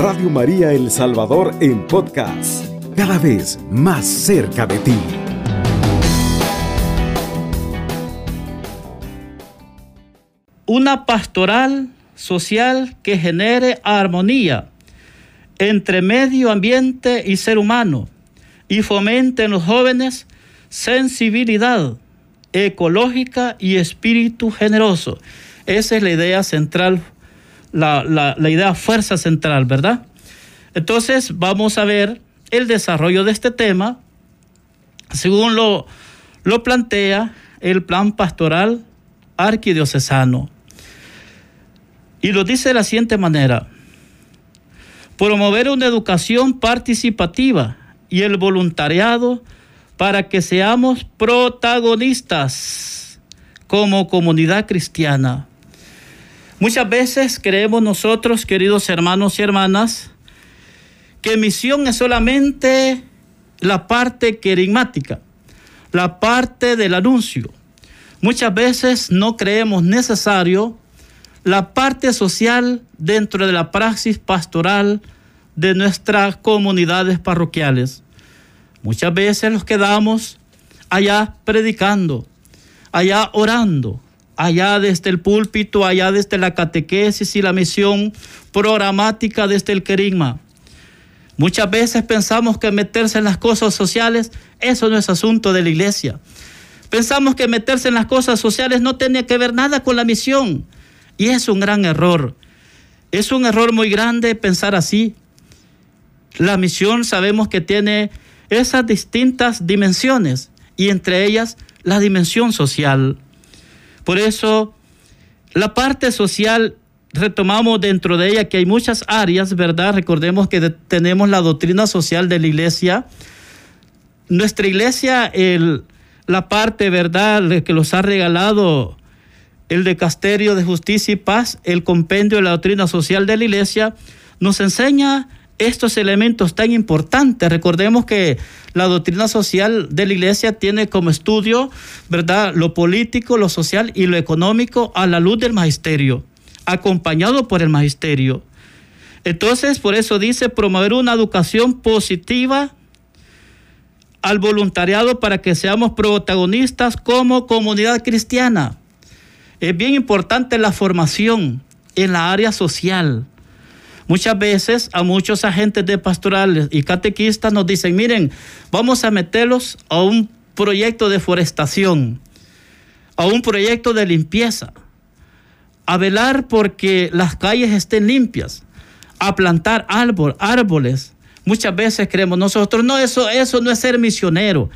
Radio María El Salvador en podcast, cada vez más cerca de ti. Una pastoral social que genere armonía entre medio ambiente y ser humano y fomente en los jóvenes sensibilidad ecológica y espíritu generoso. Esa es la idea central, la, idea fuerza central, ¿verdad? Entonces vamos a ver el desarrollo de este tema según lo, lo plantea el plan pastoral arquidiocesano. Y lo dice de la siguiente manera. Promover una educación participativa y el voluntariado para que seamos protagonistas como comunidad cristiana. Muchas veces creemos nosotros, queridos hermanos y hermanas, que misión es solamente la parte querigmática, la parte del anuncio. Muchas veces no creemos necesario la parte social dentro de la praxis pastoral de nuestras comunidades parroquiales. Muchas veces nos quedamos allá predicando, allá orando, allá desde el púlpito, allá desde la catequesis y la misión programática desde el querigma. Muchas veces pensamos que meterse en las cosas sociales, eso no es asunto de la iglesia. Pensamos que meterse en las cosas sociales no tiene que ver nada con la misión. Y es un gran error. Es un error muy grande pensar así. La misión sabemos que tiene esas distintas dimensiones y entre ellas la dimensión social. Por eso, la parte social, retomamos dentro de ella que hay muchas áreas, ¿verdad? Recordemos que tenemos la doctrina social de la iglesia. Nuestra iglesia, el, la parte, ¿verdad?, que los ha regalado el Decasterio de Justicia y Paz, el compendio de la doctrina social de la iglesia, nos enseña estos elementos tan importantes. Recordemos que la doctrina social de la iglesia tiene como estudio, ¿verdad?, lo político, lo social y lo económico a la luz del magisterio, acompañado por el magisterio. Entonces, por eso dice promover una educación positiva al voluntariado para que seamos protagonistas como comunidad cristiana. Es bien importante la formación en la área social Muchas veces a muchos agentes de pastorales y catequistas nos dicen, miren, vamos a meterlos a un proyecto de forestación, a un proyecto de limpieza, a velar porque las calles estén limpias, a plantar árbol, árboles. Muchas veces creemos nosotros, no, eso, eso no es ser misionero,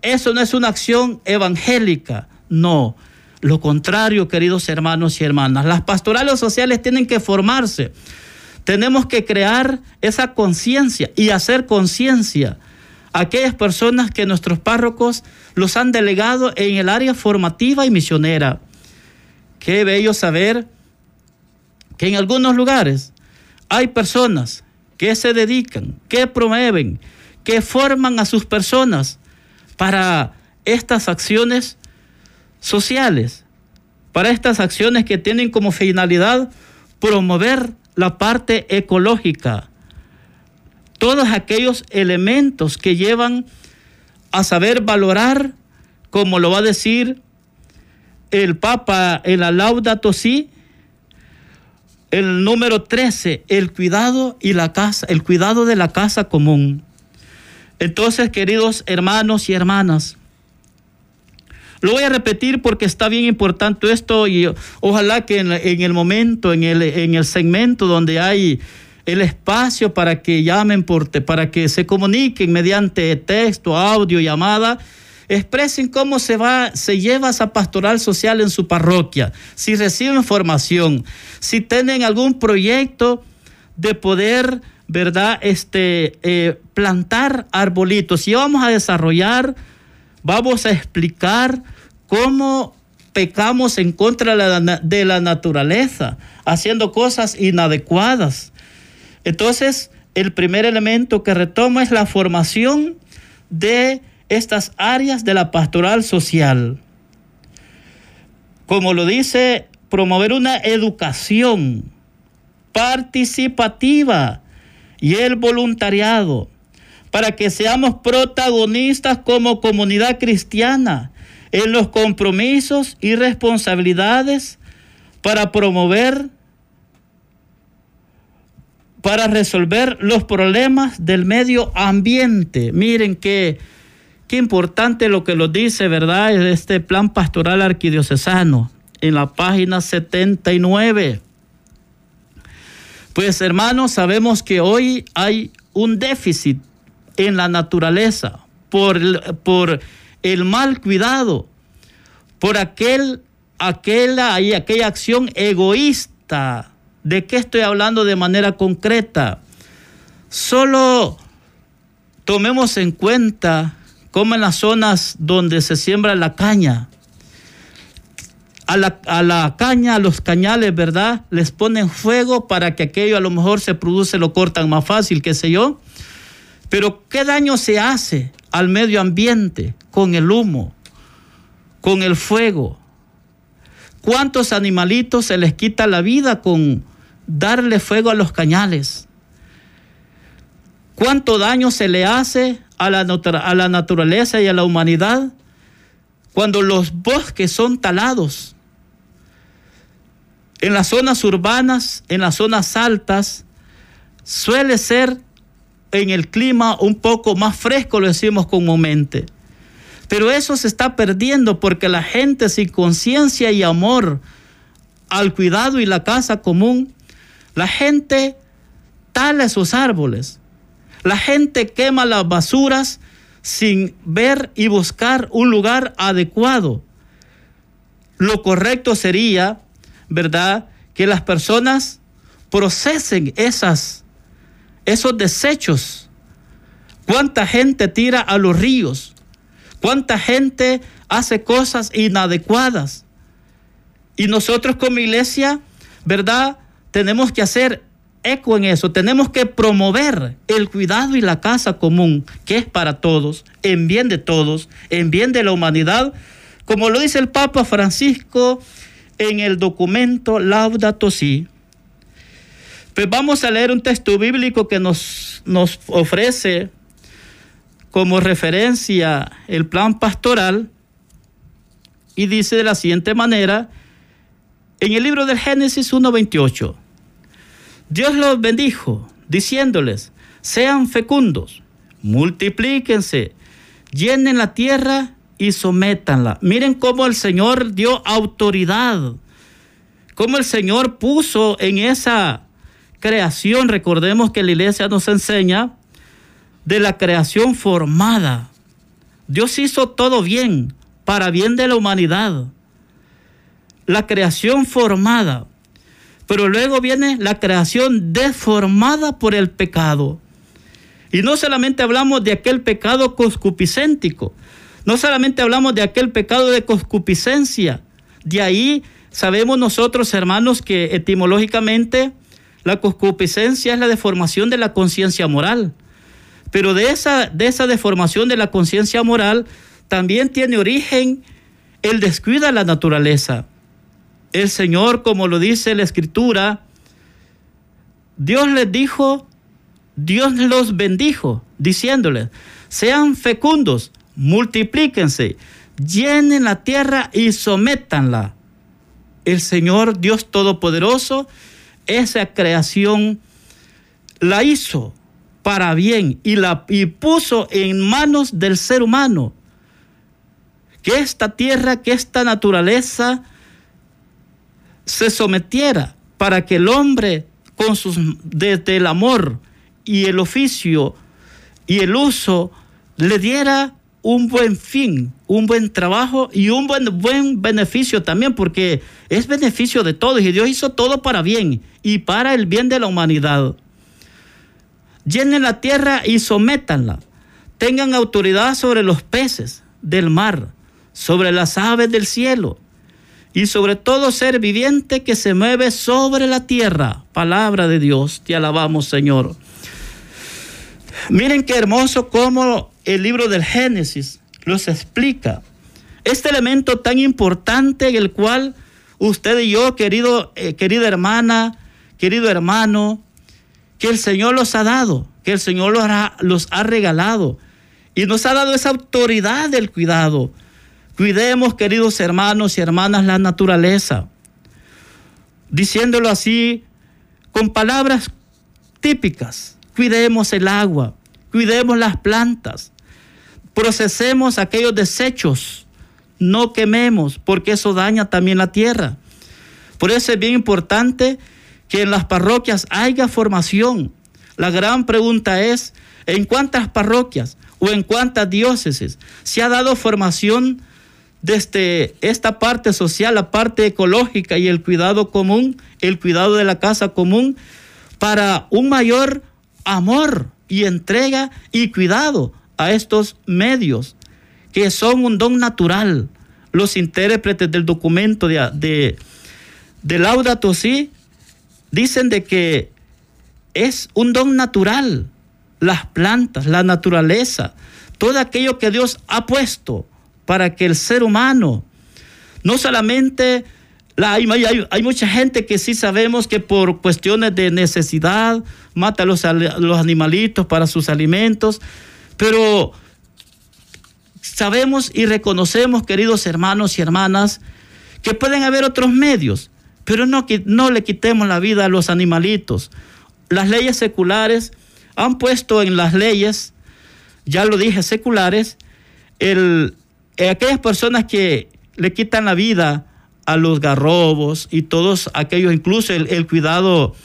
eso no es una acción evangélica, no. Lo contrario, queridos hermanos y hermanas, las pastorales sociales tienen que formarse tenemos que crear esa conciencia y hacer conciencia a aquellas personas que nuestros párrocos los han delegado en el área formativa y misionera. Qué bello saber que en algunos lugares hay personas que se dedican, que promueven, que forman a sus personas para estas acciones sociales, para estas acciones que tienen como finalidad promover la parte ecológica, todos aquellos elementos que llevan a saber valorar, como lo va a decir el Papa en la Laudato Si, el número 13, el cuidado y la casa, el cuidado de la casa común. Entonces, queridos hermanos y hermanas, lo voy a repetir porque está bien importante esto y ojalá que en, el momento, en el, en el segmento donde hay el espacio para que llamen, por, para que se comuniquen mediante texto, audio, llamada, expresen cómo se va, se lleva esa pastoral social en su parroquia, si reciben formación, si tienen algún proyecto de poder, ¿verdad? Este, eh, plantar arbolitos. Y vamos a desarrollar vamos a explicar cómo pecamos en contra de la naturaleza, haciendo cosas inadecuadas. Entonces, el primer elemento que retomo es la formación de estas áreas de la pastoral social. Como lo dice, promover una educación participativa y el voluntariado, para que seamos protagonistas como comunidad cristiana en los compromisos y responsabilidades para promover, para resolver los problemas del medio ambiente. Miren qué, qué importante lo que lo dice, ¿verdad? Este plan pastoral arquidiocesano en la página 79. Pues hermanos, sabemos que hoy hay un déficit en la naturaleza por, por el mal cuidado, por aquel, aquella, aquella acción egoísta. ¿De qué estoy hablando de manera concreta? Solo tomemos en cuenta cómo en las zonas donde se siembra la caña, a la, a la, caña, a los cañales, ¿verdad? Les ponen fuego para que aquello a lo mejor se produce, lo cortan más fácil, qué sé yo. Pero ¿qué daño se hace al medio ambiente con el humo, con el fuego? ¿Cuántos animalitos se les quita la vida con darle fuego a los cañales? ¿Cuánto daño se le hace a la, a la naturaleza y a la humanidad cuando los bosques son talados? En las zonas urbanas, en las zonas altas, suele ser en el clima un poco más fresco, lo decimos comúnmente. Pero eso se está perdiendo porque la gente sin conciencia y amor al cuidado y la casa común, la gente tala esos árboles. La gente quema las basuras sin ver y buscar un lugar adecuado. Lo correcto sería ¿verdad? Que las personas procesen esas, esos desechos. ¿Cuánta gente tira a los ríos? ¿Cuánta gente hace cosas inadecuadas? Y nosotros como iglesia, ¿verdad? Tenemos que hacer eco en eso. Tenemos que promover el cuidado y la casa común, que es para todos, en bien de todos, en bien de la humanidad. Como lo dice el Papa Francisco en el documento Laudato Si. Pues vamos a leer un texto bíblico que nos, nos ofrece como referencia el plan pastoral y dice de la siguiente manera, en el libro del Génesis 1.28, Dios los bendijo diciéndoles, sean fecundos, multiplíquense, llenen la tierra y sométanla. Miren cómo el Señor dio autoridad, cómo el Señor puso en esa creación, recordemos que la iglesia nos enseña de la creación formada. Dios hizo todo bien, para bien de la humanidad. La creación formada. Pero luego viene la creación deformada por el pecado. Y no solamente hablamos de aquel pecado coscupicéntico, no solamente hablamos de aquel pecado de concupiscencia, de ahí sabemos nosotros, hermanos, que etimológicamente la concupiscencia es la deformación de la conciencia moral. Pero de esa, de esa deformación de la conciencia moral también tiene origen el descuido de la naturaleza. El Señor, como lo dice la Escritura, Dios les dijo, Dios los bendijo, diciéndoles, sean fecundos, multiplíquense, llenen la tierra y sométanla. El Señor Dios Todopoderoso, esa creación la hizo para bien y la y puso en manos del ser humano. Que esta tierra, que esta naturaleza se sometiera para que el hombre con sus desde el amor y el oficio y el uso le diera un buen fin, un buen trabajo y un buen, buen beneficio también, porque es beneficio de todos y Dios hizo todo para bien y para el bien de la humanidad. Llenen la tierra y sométanla. Tengan autoridad sobre los peces del mar, sobre las aves del cielo y sobre todo ser viviente que se mueve sobre la tierra. Palabra de Dios, te alabamos Señor. Miren qué hermoso cómo el libro del Génesis los explica. Este elemento tan importante en el cual usted y yo, querido, eh, querida hermana, querido hermano, que el Señor los ha dado, que el Señor los ha, los ha regalado y nos ha dado esa autoridad del cuidado. Cuidemos, queridos hermanos y hermanas, la naturaleza. Diciéndolo así, con palabras típicas. Cuidemos el agua, cuidemos las plantas, procesemos aquellos desechos, no quememos, porque eso daña también la tierra. Por eso es bien importante que en las parroquias haya formación. La gran pregunta es, ¿en cuántas parroquias o en cuántas diócesis se ha dado formación desde esta parte social, la parte ecológica y el cuidado común, el cuidado de la casa común, para un mayor amor y entrega y cuidado a estos medios que son un don natural. Los intérpretes del documento de, de, Laudato Si dicen de que es un don natural. Las plantas, la naturaleza, todo aquello que Dios ha puesto para que el ser humano no solamente hay, mucha gente que sí sabemos que por cuestiones de necesidad mata a los, animalitos para sus alimentos, pero sabemos y reconocemos, queridos hermanos y hermanas, que pueden haber otros medios, pero no, no le quitemos la vida a los animalitos. Las leyes seculares han puesto en las leyes, ya lo dije, seculares, el, aquellas personas que le quitan la vida a los garrobos y todos aquellos, incluso el, cuidado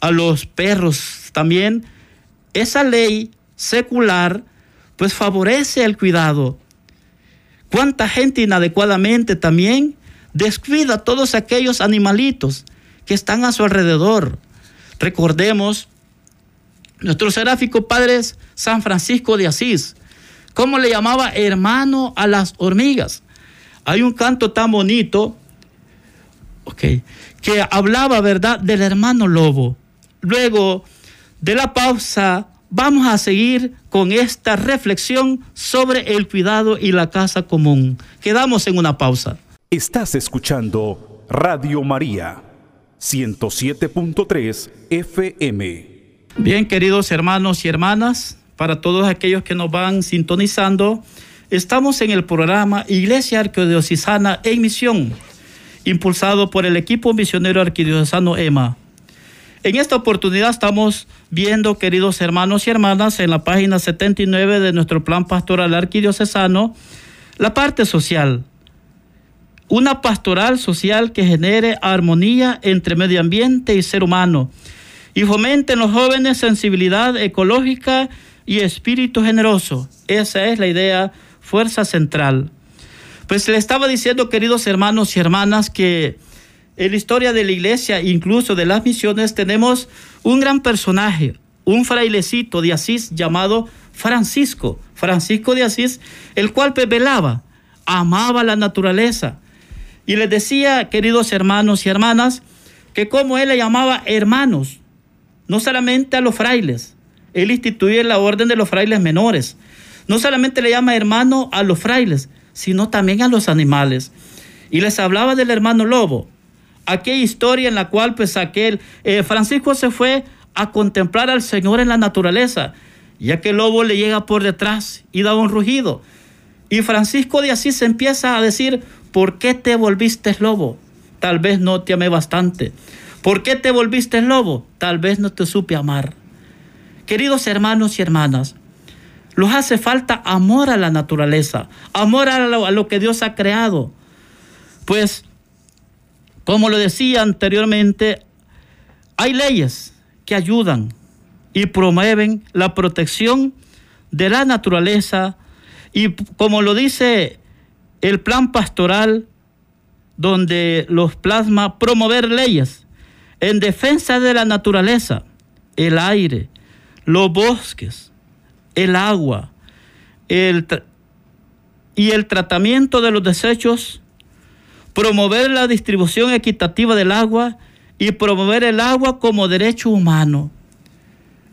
a los perros también, esa ley secular pues favorece el cuidado. ¿Cuánta gente inadecuadamente también descuida a todos aquellos animalitos que están a su alrededor? Recordemos nuestro seráfico padre San Francisco de Asís, ¿cómo le llamaba hermano a las hormigas? Hay un canto tan bonito que hablaba, ¿verdad?, del hermano lobo. Luego de la pausa, vamos a seguir con esta reflexión sobre el cuidado y la casa común. Quedamos en una pausa. Estás escuchando Radio María, 107.3 FM. Bien, queridos hermanos y hermanas, para todos aquellos que nos van sintonizando, estamos en el programa Iglesia Arquidiocesana en Misión impulsado por el equipo misionero arquidiocesano EMA. En esta oportunidad estamos viendo, queridos hermanos y hermanas, en la página 79 de nuestro plan pastoral arquidiocesano, la parte social. Una pastoral social que genere armonía entre medio ambiente y ser humano y fomente en los jóvenes sensibilidad ecológica y espíritu generoso. Esa es la idea, fuerza central. Pues le estaba diciendo, queridos hermanos y hermanas, que en la historia de la iglesia, incluso de las misiones, tenemos un gran personaje, un frailecito de Asís llamado Francisco, Francisco de Asís, el cual velaba, amaba la naturaleza. Y les decía, queridos hermanos y hermanas, que como él le llamaba hermanos, no solamente a los frailes, él instituye la orden de los frailes menores, no solamente le llama hermano a los frailes, sino también a los animales. Y les hablaba del hermano lobo, aquella historia en la cual pues aquel eh, Francisco se fue a contemplar al Señor en la naturaleza, ya que el lobo le llega por detrás y da un rugido. Y Francisco de Asís empieza a decir, ¿por qué te volviste lobo? Tal vez no te amé bastante. ¿Por qué te volviste lobo? Tal vez no te supe amar. Queridos hermanos y hermanas, los hace falta amor a la naturaleza, amor a lo, que Dios ha creado. Pues, como lo decía anteriormente, hay leyes que ayudan y promueven la protección de la naturaleza y como lo dice el plan pastoral donde los plasma promover leyes en defensa de la naturaleza, el aire, los bosques, el agua el y el tratamiento de los desechos, promover la distribución equitativa del agua y promover el agua como derecho humano.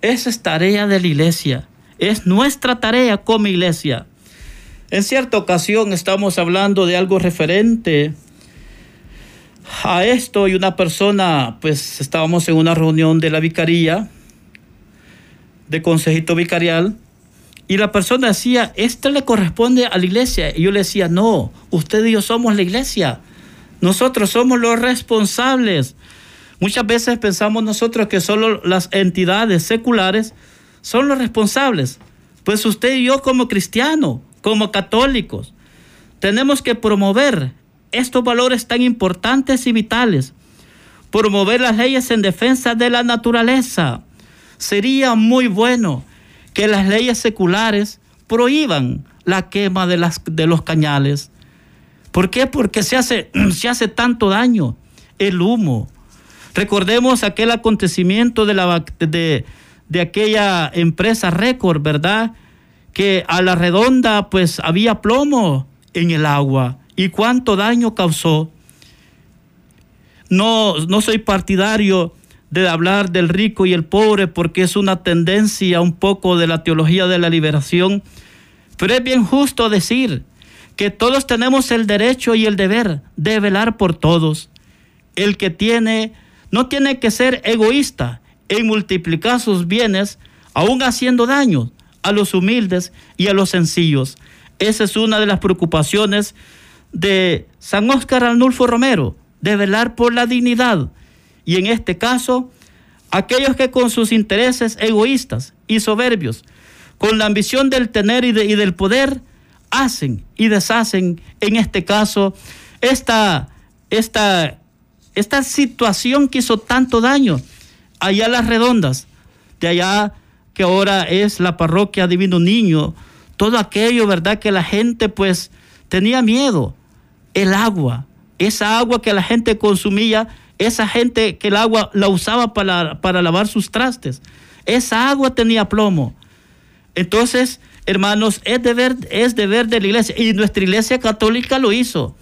Esa es tarea de la iglesia, es nuestra tarea como iglesia. En cierta ocasión estamos hablando de algo referente a esto y una persona, pues estábamos en una reunión de la vicaría de consejito vicarial y la persona decía, esto le corresponde a la iglesia. Y yo le decía, no, usted y yo somos la iglesia. Nosotros somos los responsables. Muchas veces pensamos nosotros que solo las entidades seculares son los responsables. Pues usted y yo como cristianos, como católicos, tenemos que promover estos valores tan importantes y vitales. Promover las leyes en defensa de la naturaleza. Sería muy bueno que las leyes seculares prohíban la quema de, las, de los cañales. ¿Por qué? Porque se hace, se hace tanto daño el humo. Recordemos aquel acontecimiento de, la, de, de aquella empresa récord, ¿verdad? Que a la redonda pues había plomo en el agua y cuánto daño causó. No, no soy partidario de hablar del rico y el pobre porque es una tendencia un poco de la teología de la liberación, pero es bien justo decir que todos tenemos el derecho y el deber de velar por todos. El que tiene no tiene que ser egoísta en multiplicar sus bienes, aún haciendo daño a los humildes y a los sencillos. Esa es una de las preocupaciones de San Óscar Arnulfo Romero, de velar por la dignidad. Y en este caso, aquellos que con sus intereses egoístas y soberbios, con la ambición del tener y, del poder, hacen y deshacen, en este caso, esta, esta, esta situación que hizo tanto daño allá las redondas, de allá que ahora es la parroquia Divino Niño, todo aquello, ¿verdad? Que la gente pues tenía miedo, el agua, esa agua que la gente consumía, esa gente que el agua la usaba para, para lavar sus trastes, esa agua tenía plomo. Entonces, hermanos, es deber, es deber de la iglesia, y nuestra iglesia católica lo hizo.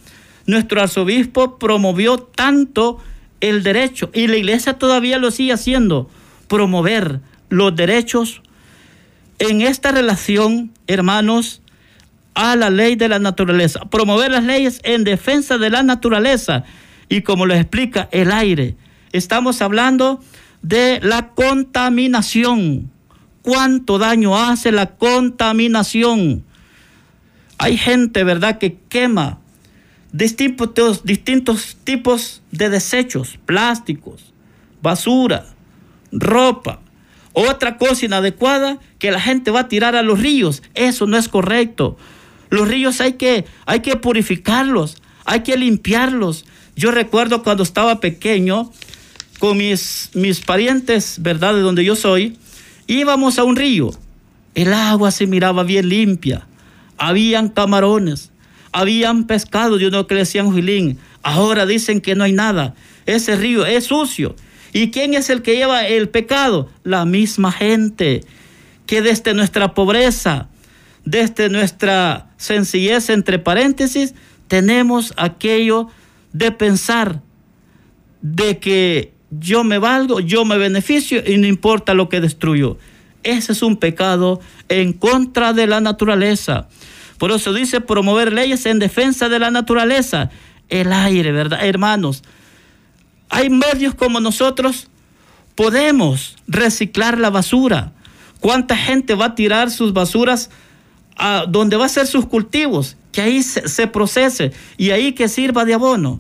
Nuestro arzobispo promovió tanto el derecho, y la iglesia todavía lo sigue haciendo, promover los derechos en esta relación, hermanos, a la ley de la naturaleza, promover las leyes en defensa de la naturaleza y como lo explica el aire. Estamos hablando de la contaminación. ¿Cuánto daño hace la contaminación? Hay gente, ¿verdad?, que quema distintos, distintos tipos de desechos, plásticos, basura, ropa, otra cosa inadecuada que la gente va a tirar a los ríos. Eso no es correcto. Los ríos hay que, hay que purificarlos, hay que limpiarlos. Yo recuerdo cuando estaba pequeño con mis, mis parientes, ¿verdad? De donde yo soy, íbamos a un río. El agua se miraba bien limpia. Habían camarones, habían pescado, yo no que le decían. Ahora dicen que no hay nada. Ese río es sucio. ¿Y quién es el que lleva el pecado? La misma gente que desde nuestra pobreza, desde nuestra sencillez, entre paréntesis, tenemos aquello de pensar de que yo me valgo, yo me beneficio y no importa lo que destruyo. Ese es un pecado en contra de la naturaleza. Por eso dice promover leyes en defensa de la naturaleza. El aire, ¿verdad? Hermanos, hay medios como nosotros, podemos reciclar la basura. ¿Cuánta gente va a tirar sus basuras a donde va a ser sus cultivos, que ahí se, procese y ahí que sirva de abono.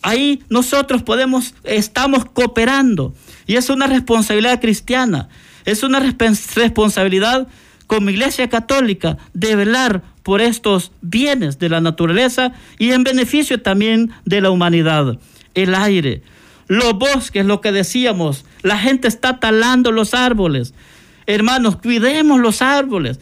Ahí nosotros podemos, estamos cooperando y es una responsabilidad cristiana, es una responsabilidad como Iglesia Católica de velar por estos bienes de la naturaleza y en beneficio también de la humanidad. El aire, los bosques, lo que decíamos, la gente está talando los árboles. Hermanos, cuidemos los árboles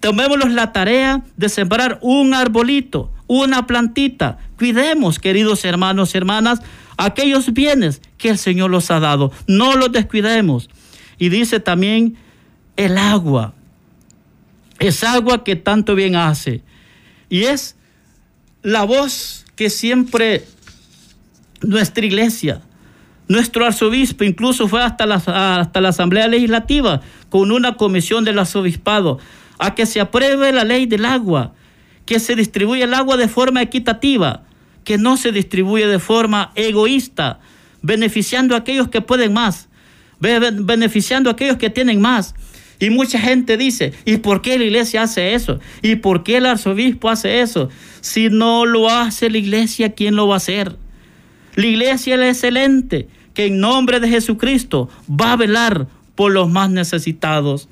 tomémonos la tarea de sembrar un arbolito, una plantita. Cuidemos, queridos hermanos y hermanas, aquellos bienes que el Señor los ha dado. No los descuidemos. Y dice también el agua. Es agua que tanto bien hace. Y es la voz que siempre nuestra iglesia, nuestro arzobispo incluso fue hasta la, hasta la Asamblea Legislativa con una comisión del arzobispado a que se apruebe la ley del agua, que se distribuya el agua de forma equitativa, que no se distribuye de forma egoísta, beneficiando a aquellos que pueden más. beneficiando a aquellos que tienen más. Y mucha gente dice, ¿y por qué la iglesia hace eso? ¿Y por qué el arzobispo hace eso? Si no lo hace la iglesia, ¿quién lo va a hacer? La iglesia es excelente, que en nombre de Jesucristo va a velar por los más necesitados.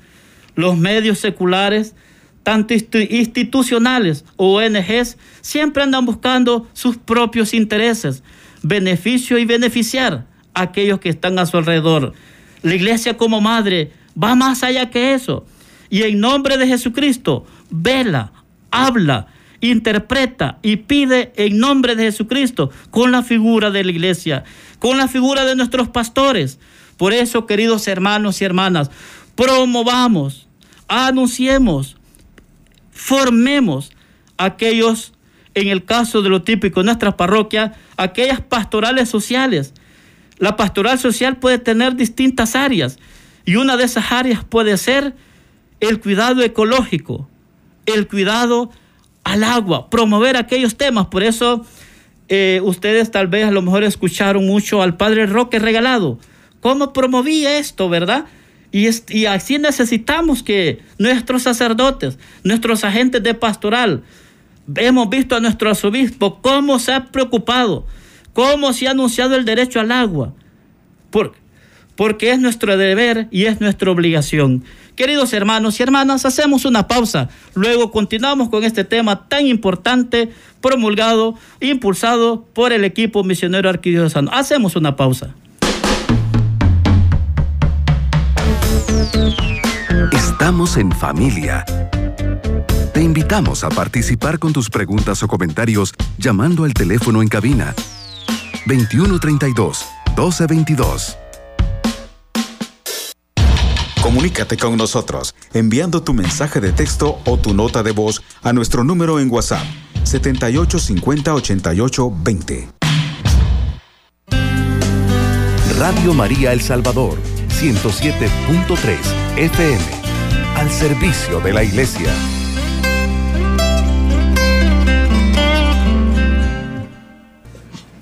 Los medios seculares, tanto institucionales o ONGs, siempre andan buscando sus propios intereses, beneficio y beneficiar a aquellos que están a su alrededor. La iglesia como madre va más allá que eso. Y en nombre de Jesucristo, vela, habla, interpreta y pide en nombre de Jesucristo con la figura de la iglesia, con la figura de nuestros pastores. Por eso, queridos hermanos y hermanas, promovamos, anunciemos, formemos aquellos, en el caso de lo típico en nuestras parroquias, aquellas pastorales sociales. La pastoral social puede tener distintas áreas y una de esas áreas puede ser el cuidado ecológico, el cuidado al agua, promover aquellos temas. Por eso eh, ustedes tal vez a lo mejor escucharon mucho al Padre Roque Regalado. ¿Cómo promovía esto, verdad? Y, así necesitamos que nuestros sacerdotes, nuestros agentes de pastoral, hemos visto a nuestro arzobispo cómo se ha preocupado, cómo se ha anunciado el derecho al agua. Por, porque es nuestro deber y es nuestra obligación. Queridos hermanos y hermanas, hacemos una pausa. Luego continuamos con este tema tan importante, promulgado, impulsado por el equipo misionero arquidiocesano. Hacemos una pausa. Estamos en familia. Te invitamos a participar con tus preguntas o comentarios llamando al teléfono en cabina 2132 1222. Comunícate con nosotros enviando tu mensaje de texto o tu nota de voz a nuestro número en WhatsApp 78508820. Radio María El Salvador 107.3 FM al servicio de la iglesia.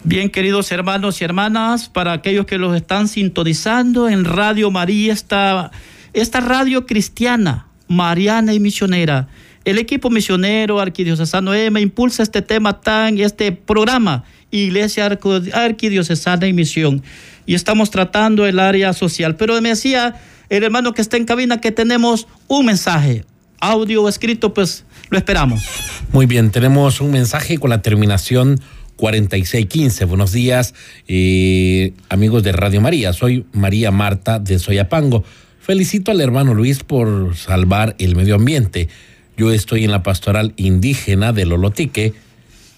Bien, queridos hermanos y hermanas, para aquellos que los están sintonizando en Radio María, está esta radio cristiana, mariana y misionera, el equipo misionero arquidiocesano EMA impulsa este tema tan, este programa, Iglesia Arquidiocesana y Misión. Y estamos tratando el área social. Pero me decía el hermano que está en cabina que tenemos un mensaje, audio o escrito, pues lo esperamos. Muy bien, tenemos un mensaje con la terminación 4615. Buenos días, eh, amigos de Radio María. Soy María Marta de Soyapango. Felicito al hermano Luis por salvar el medio ambiente. Yo estoy en la pastoral indígena de Lolotique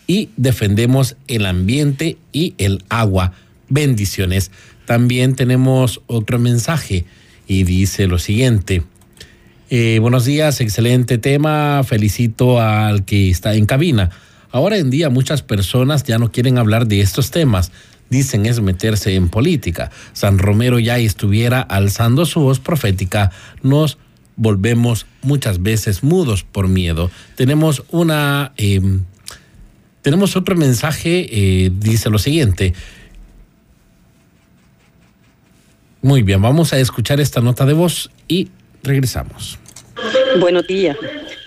y defendemos el ambiente y el agua. Bendiciones. También tenemos otro mensaje y dice lo siguiente. Eh, buenos días, excelente tema. Felicito al que está en cabina. Ahora en día muchas personas ya no quieren hablar de estos temas dicen es meterse en política. San Romero ya estuviera alzando su voz profética, nos volvemos muchas veces mudos por miedo. Tenemos una... Em, tenemos otro mensaje, eh, dice lo siguiente. Muy bien, vamos a escuchar esta nota de voz y regresamos. Buenos días,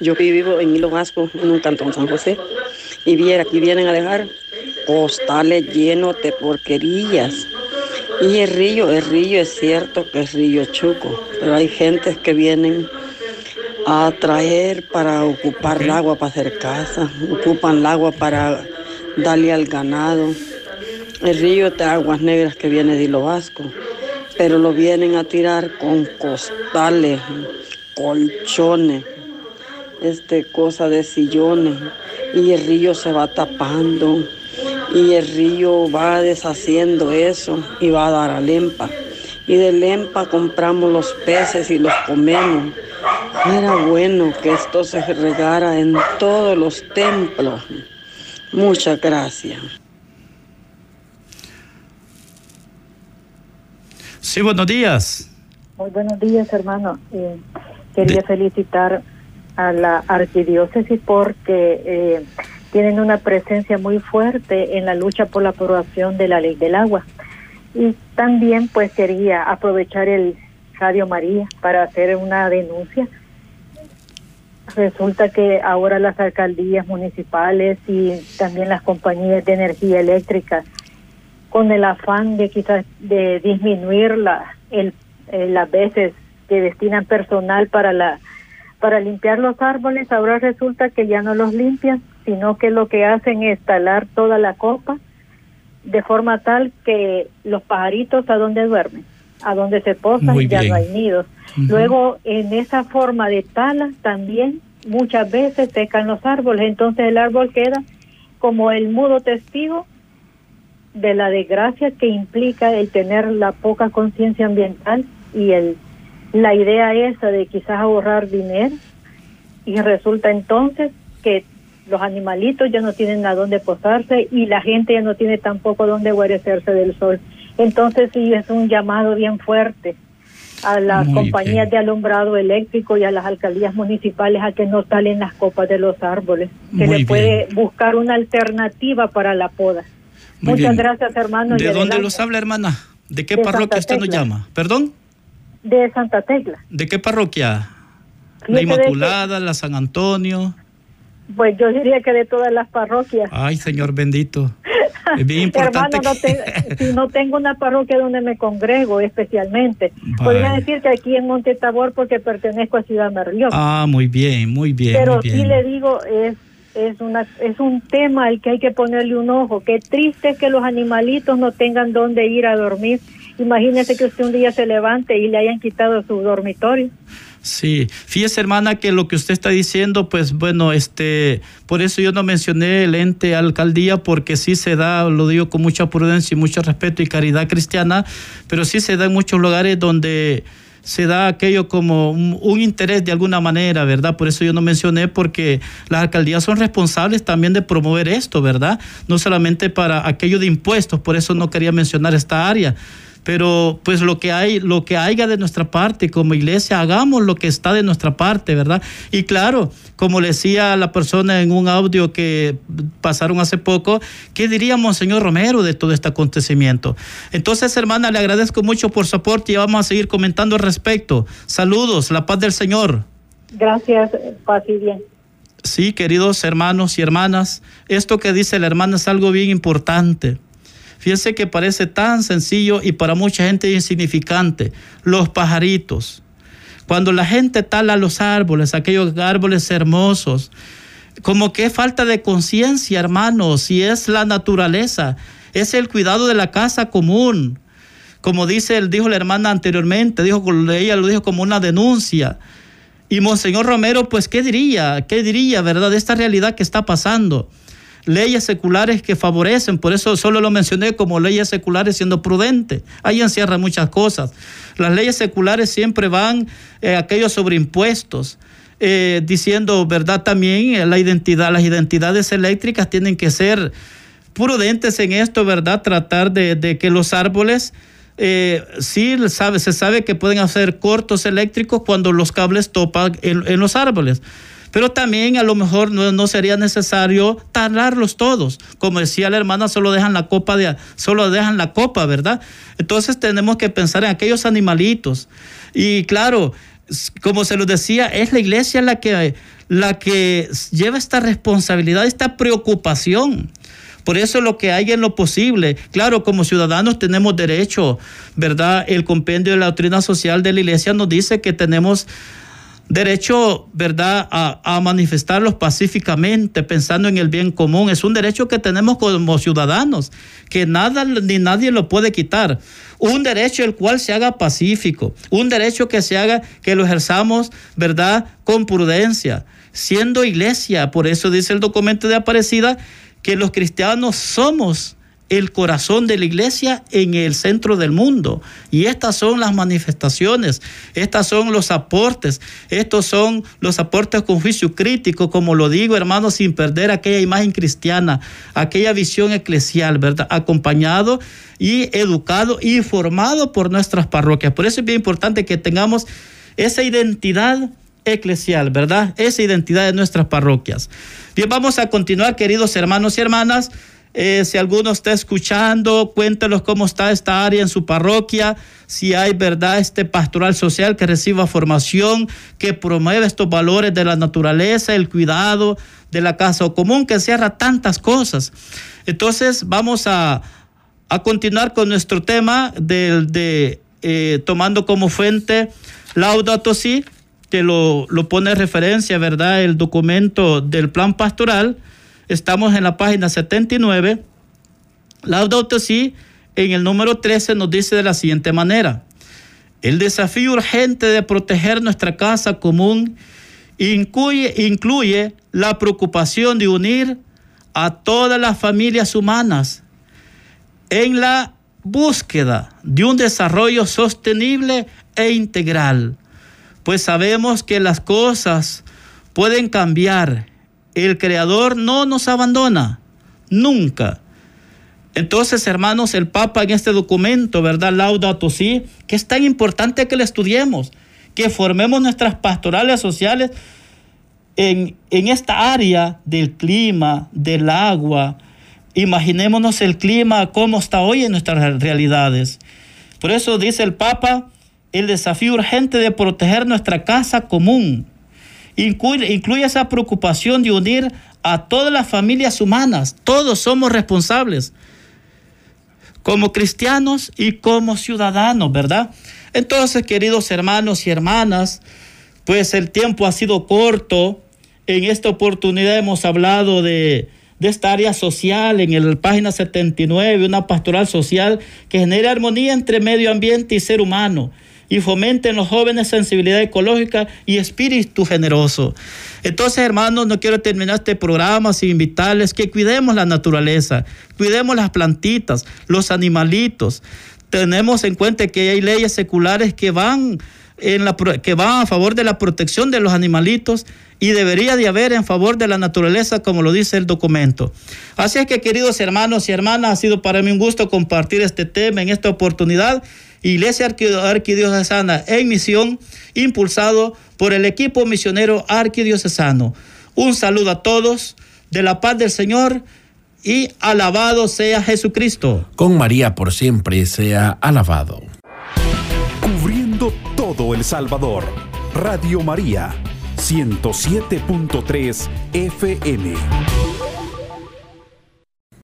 yo vivo en Hilo Vasco, en un cantón San José, y viera, aquí vienen a dejar postales llenos de porquerías. Y el río, el río es cierto que es río chuco, pero hay gentes que vienen a traer para ocupar el agua para hacer casa, ocupan el agua para darle al ganado. El río de aguas negras que viene de Hilo Vasco, pero lo vienen a tirar con costales, colchones, este cosa de sillones, y el río se va tapando y el río va deshaciendo eso y va a dar a Lempa. Y de Lempa compramos los peces y los comemos. Era bueno que esto se regara en todos los templos. Muchas gracias. Sí, buenos días. Muy buenos días, hermano. Eh, quería felicitar a la arquidiócesis porque eh, tienen una presencia muy fuerte en la lucha por la aprobación de la ley del agua. Y también pues quería aprovechar el Radio María para hacer una denuncia. Resulta que ahora las alcaldías municipales y también las compañías de energía eléctrica, con el afán de quizás de disminuir la, el, eh, las veces que destinan personal para la para limpiar los árboles, ahora resulta que ya no los limpian, sino que lo que hacen es talar toda la copa de forma tal que los pajaritos a donde duermen, a donde se posan, ya no hay nidos. Luego, en esa forma de tala también muchas veces secan los árboles, entonces el árbol queda como el mudo testigo de la desgracia que implica el tener la poca conciencia ambiental y el la idea esa de quizás ahorrar dinero y resulta entonces que los animalitos ya no tienen a dónde posarse y la gente ya no tiene tampoco dónde guarecerse del sol. Entonces sí es un llamado bien fuerte a las compañías de alumbrado eléctrico y a las alcaldías municipales a que no talen las copas de los árboles, que le puede buscar una alternativa para la poda. Muchas gracias, hermano. ¿De dónde los habla, hermana? ¿De qué parroquia usted nos llama? ¿Perdón? De Santa Tecla. ¿De qué parroquia? La Inmaculada, la San Antonio. Pues yo diría que de todas las parroquias. Ay, Señor bendito. Es bien importante. Hermano, no, si no tengo una parroquia donde me congrego especialmente. Podría decir que aquí en Monte Tabor porque pertenezco a Ciudad Merlión. Ah, muy bien, muy bien. Pero sí le digo, es es una es un tema al que hay que ponerle un ojo. Qué triste es que los animalitos no tengan dónde ir a dormir. Imagínese que usted un día se levante y le hayan quitado su dormitorio. Sí, fíjese hermana que lo que usted está diciendo, pues bueno, este, por eso yo no mencioné el ente alcaldía, porque sí se da, lo digo con mucha prudencia y mucho respeto y caridad cristiana, pero sí se da en muchos lugares donde se da aquello como un, interés de alguna manera, ¿verdad? Por eso yo no mencioné, porque las alcaldías son responsables también de promover esto, ¿verdad? No solamente para aquello de impuestos, por eso no quería mencionar esta área pero pues lo que hay, lo que haya de nuestra parte como iglesia, hagamos lo que está de nuestra parte, ¿verdad? Y claro, como le decía la persona en un audio que pasaron hace poco, ¿qué diríamos, señor Romero, de todo este acontecimiento? Entonces, hermana, le agradezco mucho por su aporte y vamos a seguir comentando al respecto. Saludos, la paz del Señor. Gracias, paz y bien. Sí, queridos hermanos y hermanas, esto que dice la hermana es algo bien importante. Fíjense que parece tan sencillo y para mucha gente insignificante. Los pajaritos. Cuando la gente tala los árboles, aquellos árboles hermosos, como que falta de conciencia, hermanos, si es la naturaleza, es el cuidado de la casa común. Como dice, dijo la hermana anteriormente, dijo, ella lo dijo como una denuncia. Y Monseñor Romero, pues, ¿qué diría? ¿Qué diría, verdad, de esta realidad que está pasando? Leyes seculares que favorecen, por eso solo lo mencioné como leyes seculares siendo prudente. Ahí encierra muchas cosas. Las leyes seculares siempre van eh, aquellos sobre impuestos. Eh, diciendo verdad también eh, la identidad, las identidades eléctricas tienen que ser prudentes en esto, ¿verdad? Tratar de, que los árboles, sí sabe, se sabe que pueden hacer cortos eléctricos cuando los cables topan en los árboles pero también a lo mejor no, sería necesario talarlos todos. Como decía la hermana, solo dejan la copa de solo dejan la copa, ¿verdad? Entonces tenemos que pensar en aquellos animalitos. Y claro, como se lo decía, es la iglesia la que la que lleva esta responsabilidad, esta preocupación. Por eso lo que hay en lo posible. Claro, como ciudadanos tenemos derecho, ¿verdad? El compendio de la doctrina social de la iglesia nos dice que tenemos derecho, ¿verdad?, a, manifestarlos pacíficamente, pensando en el bien común. Es un derecho que tenemos como ciudadanos, que nada ni nadie lo puede quitar. Un derecho el cual se haga pacífico, un derecho que se haga, que lo ejerzamos, ¿verdad?, con prudencia, siendo iglesia. Por eso dice el documento de Aparecida que los cristianos somos el corazón de la iglesia en el centro del mundo. Y estas son las manifestaciones, estas son los aportes, estos son los aportes con juicio crítico, como lo digo, hermano, sin perder aquella imagen cristiana, aquella visión eclesial, ¿verdad? Acompañado y educado y formado por nuestras parroquias. Por eso es bien importante que tengamos esa identidad eclesial, ¿verdad? Esa identidad de nuestras parroquias. Bien, vamos a continuar, queridos hermanos y hermanas. Eh, si alguno está escuchando, cuéntenos cómo está esta área en su parroquia, si hay verdad este pastoral social que reciba formación, que promueve estos valores de la naturaleza, el cuidado de la casa común, que cierra tantas cosas. Entonces vamos a, continuar con nuestro tema de, eh, tomando como fuente Laudato Si, que lo, lo pone referencia, ¿verdad? El documento del plan pastoral Estamos en la página 79. Laudato Si, en el número 13, nos dice de la siguiente manera. El desafío urgente de proteger nuestra casa común incluye, incluye la preocupación de unir a todas las familias humanas en la búsqueda de un desarrollo sostenible e integral, pues sabemos que las cosas pueden cambiar el Creador no nos abandona, nunca. Entonces, hermanos, el Papa en este documento, ¿verdad? Laudato Si, que es tan importante que lo estudiemos, que formemos nuestras pastorales sociales en, en esta área del clima, del agua. Imaginémonos el clima, cómo está hoy en nuestras realidades. Por eso dice el Papa, el desafío urgente de proteger nuestra casa común Incluye, esa preocupación de unir a todas las familias humanas. Todos somos responsables como cristianos y como ciudadanos, ¿verdad? Entonces, queridos hermanos y hermanas, pues el tiempo ha sido corto. En esta oportunidad hemos hablado de, esta área social en la página 79, una pastoral social que genera armonía entre medio ambiente y ser humano y fomenten los jóvenes sensibilidad ecológica y espíritu generoso. Entonces, hermanos, no quiero terminar este programa sin invitarles que cuidemos la naturaleza, cuidemos las plantitas, los animalitos. Tenemos en cuenta que hay leyes seculares que van, en la, que van a favor de la protección de los animalitos y debería de haber en favor de la naturaleza, como lo dice el documento. Así es que, queridos hermanos y hermanas, ha sido para mí un gusto compartir este tema en esta oportunidad Iglesia Arquidiocesana en misión, impulsado por el equipo misionero arquidiocesano. Un saludo a todos, de la paz del Señor y alabado sea Jesucristo. Con María por siempre sea alabado. Cubriendo todo El Salvador, Radio María, 107.3 FM.